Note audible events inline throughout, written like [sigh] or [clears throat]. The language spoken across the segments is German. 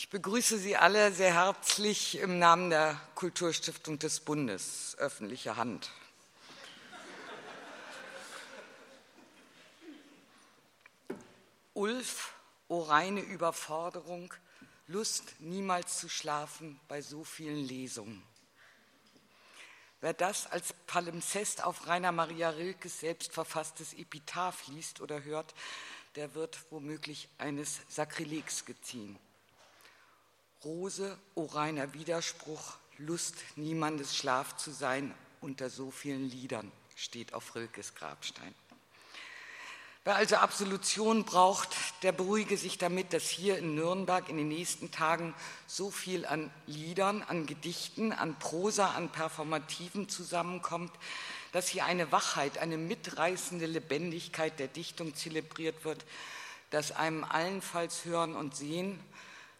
Ich begrüße Sie alle sehr herzlich im Namen der Kulturstiftung des Bundes, öffentliche Hand. Ulf, o reine Überforderung, Lust niemals zu schlafen bei so vielen Lesungen. Wer das als Palimpsest auf Rainer Maria Rilkes selbst verfasstes Epitaph liest oder hört, der wird womöglich eines Sakrilegs geziehen. Rose, o reiner Widerspruch, Lust, niemandes Schlaf zu sein unter so vielen Liedern, steht auf Rilkes Grabstein. Wer also Absolution braucht, der beruhige sich damit, dass hier in Nürnberg in den nächsten Tagen so viel an Liedern, an Gedichten, an Prosa, an Performativen zusammenkommt, dass hier eine Wachheit, eine mitreißende Lebendigkeit der Dichtung zelebriert wird, dass einem allenfalls Hören und Sehen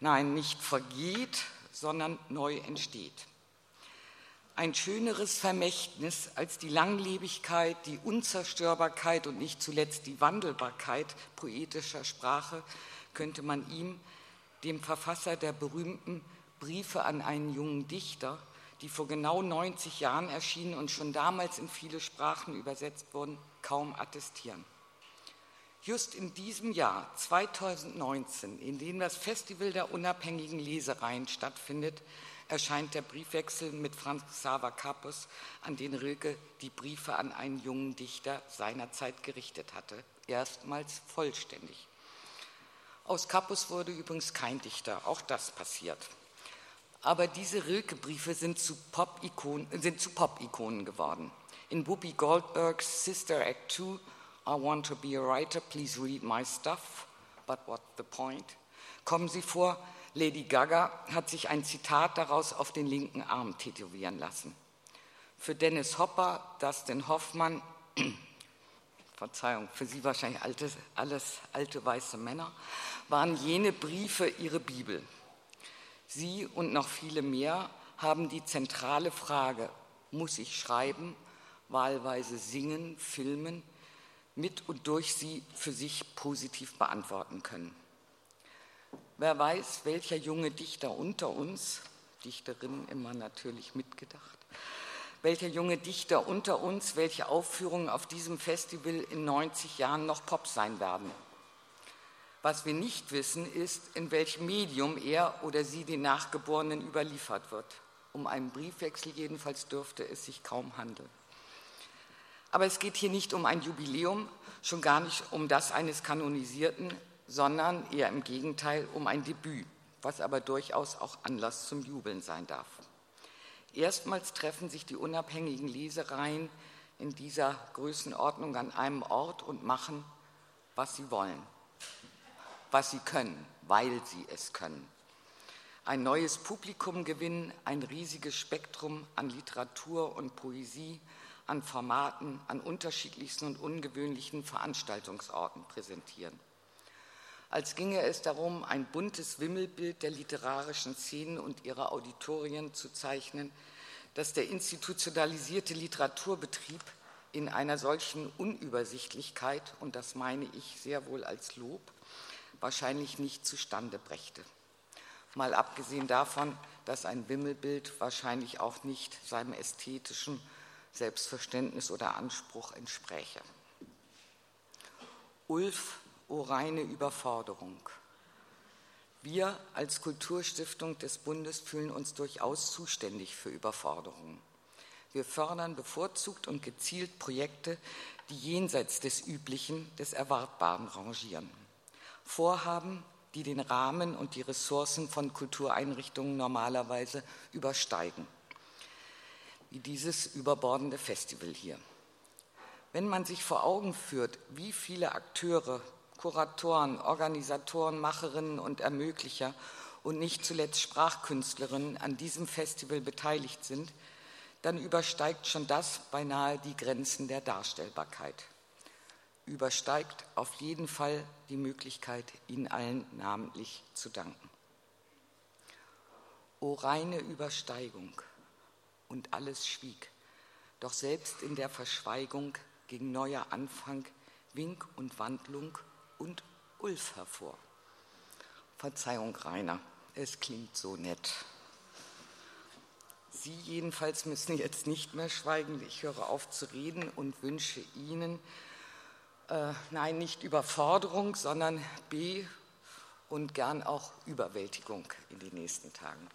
nein, nicht vergeht, sondern neu entsteht. Ein schöneres Vermächtnis als die Langlebigkeit, die Unzerstörbarkeit und nicht zuletzt die Wandelbarkeit poetischer Sprache könnte man ihm, dem Verfasser der berühmten Briefe an einen jungen Dichter, die vor genau 90 Jahren erschienen und schon damals in viele Sprachen übersetzt wurden, kaum attestieren. Just in diesem Jahr 2019, in dem das Festival der unabhängigen Lesereien stattfindet, erscheint der Briefwechsel mit Franz Xaver Capus, an den Rilke die Briefe an einen jungen Dichter seiner Zeit gerichtet hatte, erstmals vollständig. Aus Capus wurde übrigens kein Dichter, auch das passiert. Aber diese Rilke-Briefe sind zu Pop-Ikonen Pop geworden. In Whoopi Goldbergs Sister Act 2 I want to be a writer, please read my stuff, but what the point? Kommen Sie vor, Lady Gaga hat sich ein Zitat daraus auf den linken Arm tätowieren lassen. Für Dennis Hopper, Dustin Hoffmann, [clears throat] Verzeihung, für Sie wahrscheinlich alte, alles alte weiße Männer, waren jene Briefe ihre Bibel. Sie und noch viele mehr haben die zentrale Frage, muss ich schreiben, wahlweise singen, filmen, mit und durch sie für sich positiv beantworten können. Wer weiß, welcher junge Dichter unter uns, Dichterinnen immer natürlich mitgedacht, welcher junge Dichter unter uns, welche Aufführungen auf diesem Festival in 90 Jahren noch Pop sein werden. Was wir nicht wissen, ist, in welchem Medium er oder sie den Nachgeborenen überliefert wird. Um einen Briefwechsel jedenfalls dürfte es sich kaum handeln. Aber es geht hier nicht um ein Jubiläum, schon gar nicht um das eines Kanonisierten, sondern eher im Gegenteil um ein Debüt, was aber durchaus auch Anlass zum Jubeln sein darf. Erstmals treffen sich die unabhängigen Lesereien in dieser Größenordnung an einem Ort und machen, was sie wollen, was sie können, weil sie es können. Ein neues Publikum gewinnen, ein riesiges Spektrum an Literatur und Poesie, an Formaten, an unterschiedlichsten und ungewöhnlichen Veranstaltungsorten präsentieren. Als ginge es darum, ein buntes Wimmelbild der literarischen Szenen und ihrer Auditorien zu zeichnen, das der institutionalisierte Literaturbetrieb in einer solchen Unübersichtlichkeit, und das meine ich sehr wohl als Lob, wahrscheinlich nicht zustande brächte. Mal abgesehen davon, dass ein Wimmelbild wahrscheinlich auch nicht seinem ästhetischen Selbstverständnis oder Anspruch entspräche. Ulf, o reine Überforderung. Wir als Kulturstiftung des Bundes fühlen uns durchaus zuständig für Überforderungen. Wir fördern bevorzugt und gezielt Projekte, die jenseits des Üblichen, des Erwartbaren rangieren. Vorhaben, die den Rahmen und die Ressourcen von Kultureinrichtungen normalerweise übersteigen wie dieses überbordende Festival hier. Wenn man sich vor Augen führt, wie viele Akteure, Kuratoren, Organisatoren, Macherinnen und Ermöglicher und nicht zuletzt Sprachkünstlerinnen an diesem Festival beteiligt sind, dann übersteigt schon das beinahe die Grenzen der Darstellbarkeit. Übersteigt auf jeden Fall die Möglichkeit, Ihnen allen namentlich zu danken. O reine Übersteigung, und alles schwieg. Doch selbst in der Verschweigung ging neuer Anfang, Wink und Wandlung und Ulf hervor. Verzeihung, Rainer, Es klingt so nett. Sie jedenfalls müssen jetzt nicht mehr schweigen. Ich höre auf zu reden und wünsche Ihnen, äh, nein, nicht Überforderung, sondern B und gern auch Überwältigung in den nächsten Tagen.